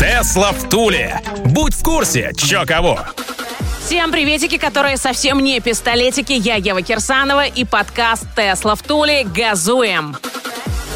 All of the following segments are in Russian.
Тесла в Туле. Будь в курсе, чё кого. Всем приветики, которые совсем не пистолетики. Я Ева Кирсанова и подкаст «Тесла в Туле». Газуем!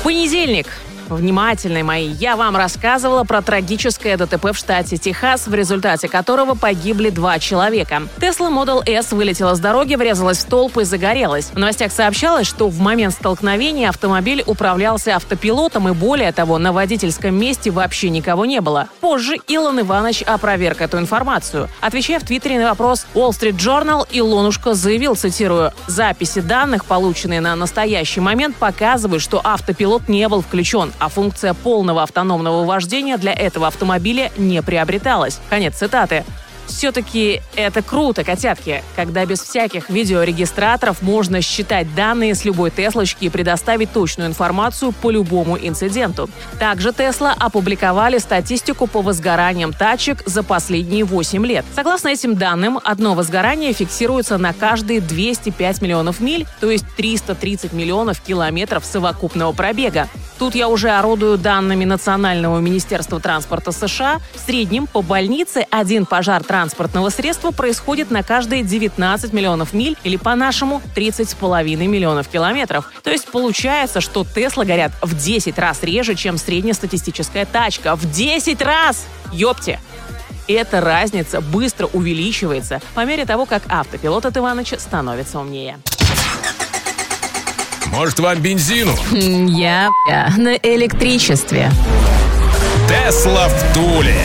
Понедельник. Внимательные мои, я вам рассказывала про трагическое ДТП в штате Техас, в результате которого погибли два человека. Tesla Model S вылетела с дороги, врезалась в столб и загорелась. В новостях сообщалось, что в момент столкновения автомобиль управлялся автопилотом и более того, на водительском месте вообще никого не было. Позже Илон Иванович опроверг эту информацию. Отвечая в Твиттере на вопрос Wall Street Journal, Илонушка заявил, цитирую, «Записи данных, полученные на настоящий момент, показывают, что автопилот не был включен а функция полного автономного вождения для этого автомобиля не приобреталась. Конец цитаты. Все-таки это круто, котятки, когда без всяких видеорегистраторов можно считать данные с любой Теслочки и предоставить точную информацию по любому инциденту. Также Тесла опубликовали статистику по возгораниям тачек за последние 8 лет. Согласно этим данным, одно возгорание фиксируется на каждые 205 миллионов миль, то есть 330 миллионов километров совокупного пробега. Тут я уже орудую данными Национального министерства транспорта США. В среднем по больнице один пожар транспортного средства происходит на каждые 19 миллионов миль или по-нашему 30,5 миллионов километров. То есть получается, что Тесла горят в 10 раз реже, чем среднестатистическая тачка. В 10 раз! Ёпте! Эта разница быстро увеличивается по мере того, как автопилот от Иваныча становится умнее. Может, вам бензину? Я, на электричестве. Тесла в Туле.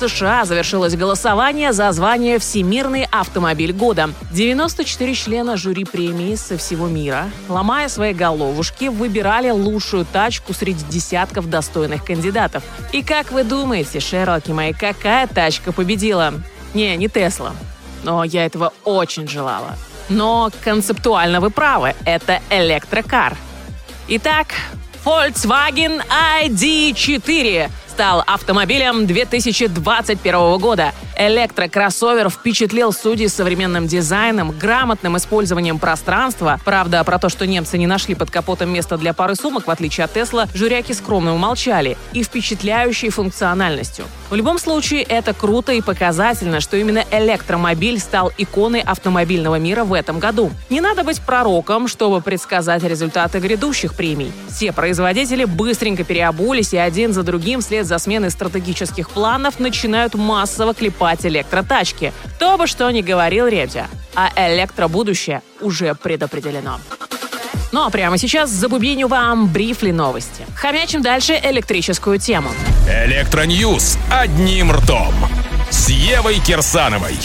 США завершилось голосование за звание «Всемирный автомобиль года». 94 члена жюри премии со всего мира, ломая свои головушки, выбирали лучшую тачку среди десятков достойных кандидатов. И как вы думаете, Шерлоки мои, какая тачка победила? Не, не Тесла. Но я этого очень желала. Но концептуально вы правы, это электрокар. Итак, Volkswagen ID4 стал автомобилем 2021 года. Электрокроссовер впечатлил судей современным дизайном, грамотным использованием пространства. Правда, про то, что немцы не нашли под капотом места для пары сумок, в отличие от Тесла, журяки скромно умолчали. И впечатляющей функциональностью. В любом случае, это круто и показательно, что именно электромобиль стал иконой автомобильного мира в этом году. Не надо быть пророком, чтобы предсказать результаты грядущих премий. Все производители быстренько переобулись и один за другим вслед за сменой стратегических планов начинают массово клепать электротачки. Кто бы что ни говорил Ребзя, а электробудущее уже предопределено. Ну а прямо сейчас забубеню вам брифли новости. Хомячим дальше электрическую тему. Электроньюз одним ртом. С Евой Кирсановой.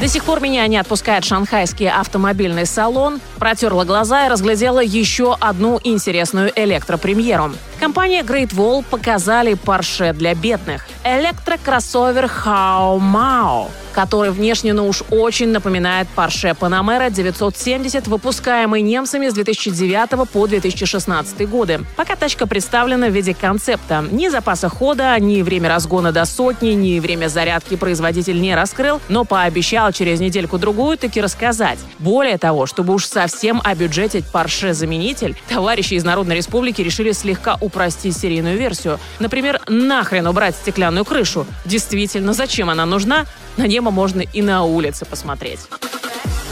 До сих пор меня не отпускает шанхайский автомобильный салон. Протерла глаза и разглядела еще одну интересную электропремьеру. Компания Great Wall показали Porsche для бедных. Электрокроссовер Hao Mao который внешне, ну уж очень напоминает Porsche Panamera 970, выпускаемый немцами с 2009 по 2016 годы. Пока тачка представлена в виде концепта. Ни запаса хода, ни время разгона до сотни, ни время зарядки производитель не раскрыл, но пообещал через недельку-другую таки рассказать. Более того, чтобы уж совсем обюджетить Porsche-заменитель, товарищи из Народной Республики решили слегка упростить серийную версию. Например, нахрен убрать стеклянную крышу. Действительно, зачем она нужна? На небо можно и на улице посмотреть.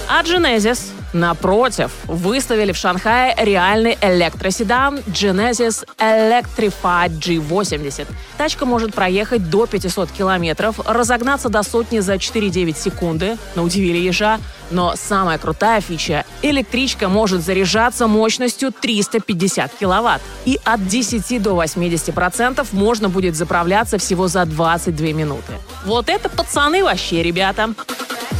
А Genesis, напротив, выставили в Шанхае реальный электроседан Genesis Electrified G80. Тачка может проехать до 500 километров, разогнаться до сотни за 4,9 секунды, на удивили ежа, но самая крутая фича – электричка может заряжаться мощностью 350 киловатт. И от 10 до 80% можно будет заправляться всего за 22 минуты. Вот это пацаны вообще, ребята!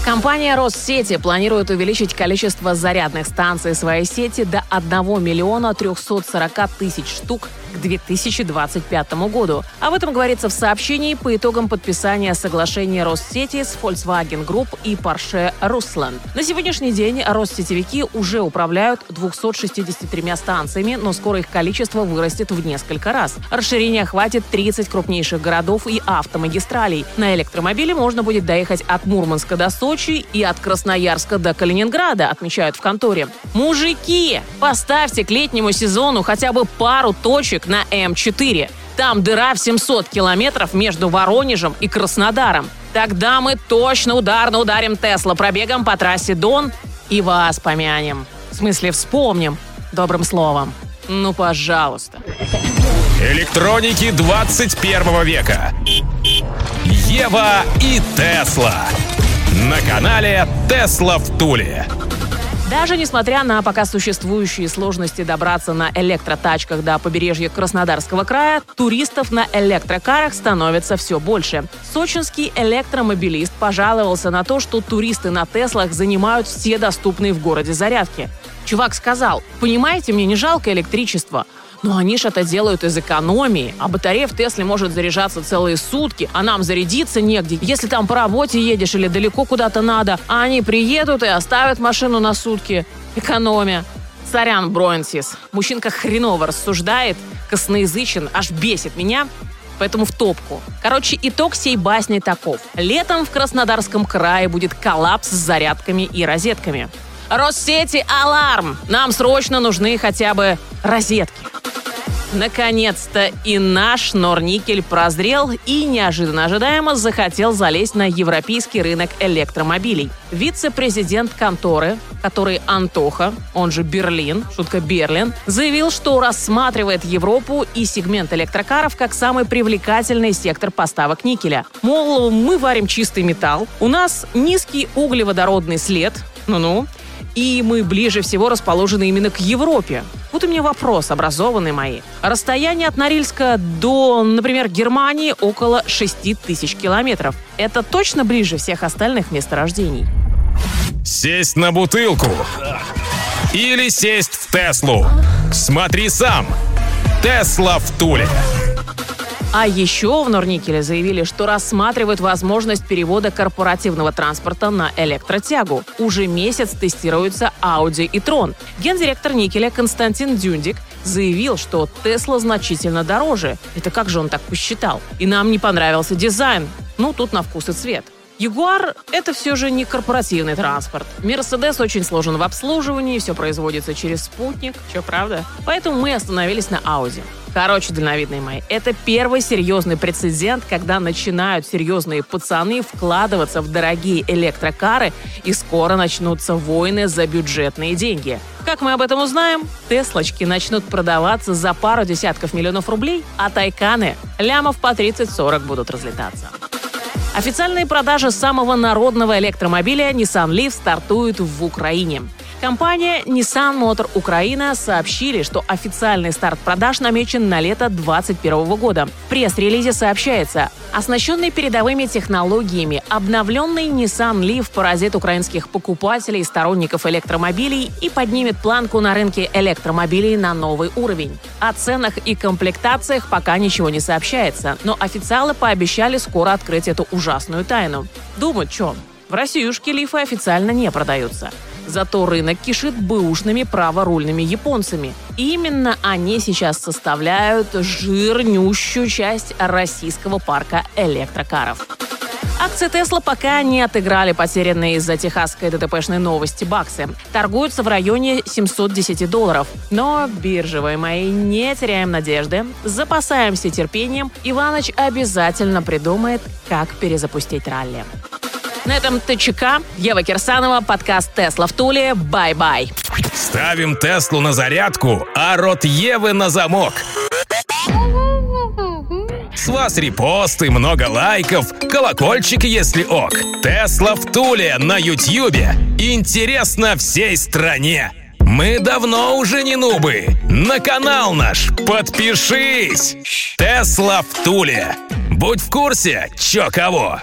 Компания Россети планирует увеличить количество зарядных станций своей сети до 1 миллиона 340 тысяч штук к 2025 году. Об этом говорится в сообщении по итогам подписания соглашения Россети с Volkswagen Group и Porsche Rusland. На сегодняшний день Россетевики уже управляют 263 станциями, но скоро их количество вырастет в несколько раз. Расширение охватит 30 крупнейших городов и автомагистралей. На электромобиле можно будет доехать от Мурманска до Сочи и от Красноярска до Калининграда, отмечают в конторе. Мужики, поставьте к летнему сезону хотя бы пару точек на М4. Там дыра в 700 километров между Воронежем и Краснодаром. Тогда мы точно ударно ударим Теслапробегом по трассе Дон и вас помянем. В смысле, вспомним добрым словом. Ну, пожалуйста. Электроники 21 века. Ева и Тесла. На канале Тесла в Туле. Даже несмотря на пока существующие сложности добраться на электротачках до побережья Краснодарского края, туристов на электрокарах становится все больше. Сочинский электромобилист пожаловался на то, что туристы на Теслах занимают все доступные в городе зарядки. Чувак сказал, понимаете, мне не жалко электричество, но они же это делают из экономии. А батарея в Тесле может заряжаться целые сутки, а нам зарядиться негде. Если там по работе едешь или далеко куда-то надо, а они приедут и оставят машину на сутки. Экономия. Сорян, Бронсис. Мужчинка хреново рассуждает, косноязычен, аж бесит меня. Поэтому в топку. Короче, итог сей басни таков. Летом в Краснодарском крае будет коллапс с зарядками и розетками. Россети, аларм! Нам срочно нужны хотя бы розетки. Наконец-то и наш Норникель прозрел и неожиданно ожидаемо захотел залезть на европейский рынок электромобилей. Вице-президент конторы, который Антоха, он же Берлин, шутка Берлин, заявил, что рассматривает Европу и сегмент электрокаров как самый привлекательный сектор поставок никеля. Мол, мы варим чистый металл, у нас низкий углеводородный след, ну-ну, и мы ближе всего расположены именно к Европе. Вот у меня вопрос, образованные мои. Расстояние от Норильска до, например, Германии около 6 тысяч километров. Это точно ближе всех остальных месторождений? Сесть на бутылку или сесть в Теслу. Смотри сам. Тесла в Туле. А еще в Норникеле заявили, что рассматривают возможность перевода корпоративного транспорта на электротягу. Уже месяц тестируются Audi и Tron. Гендиректор Никеля Константин Дюндик заявил, что Тесла значительно дороже. Это как же он так посчитал? И нам не понравился дизайн. Ну, тут на вкус и цвет. Ягуар – это все же не корпоративный транспорт. Мерседес очень сложен в обслуживании, все производится через спутник, что правда? Поэтому мы остановились на Audi. Короче, дальновидные мои, это первый серьезный прецедент, когда начинают серьезные пацаны вкладываться в дорогие электрокары, и скоро начнутся войны за бюджетные деньги. Как мы об этом узнаем? Теслочки начнут продаваться за пару десятков миллионов рублей, а тайканы лямов по 30-40 будут разлетаться. Официальные продажи самого народного электромобиля Nissan Leaf стартуют в Украине. Компания Nissan Motor Украина сообщили, что официальный старт продаж намечен на лето 2021 года. В пресс-релизе сообщается, оснащенный передовыми технологиями, обновленный Nissan Leaf поразит украинских покупателей сторонников электромобилей и поднимет планку на рынке электромобилей на новый уровень. О ценах и комплектациях пока ничего не сообщается, но официалы пообещали скоро открыть эту ужасную тайну. Думают, что? В Россиюшке лифы официально не продаются. Зато рынок кишит бэушными праворульными японцами. Именно они сейчас составляют жирнющую часть российского парка электрокаров. Акции Тесла пока не отыграли потерянные из-за техасской ДТПшной новости баксы. Торгуются в районе 710 долларов. Но, биржевые мои, не теряем надежды, запасаемся терпением. Иваныч обязательно придумает, как перезапустить ралли. На этом ТЧК. Ева Кирсанова, подкаст «Тесла в Туле». Bye-bye. Ставим Теслу на зарядку, а рот Евы на замок. С вас репосты, много лайков, колокольчик, если ок. Тесла в Туле на Ютьюбе. Интересно всей стране. Мы давно уже не нубы. На канал наш подпишись. Тесла в Туле. Будь в курсе, чё кого.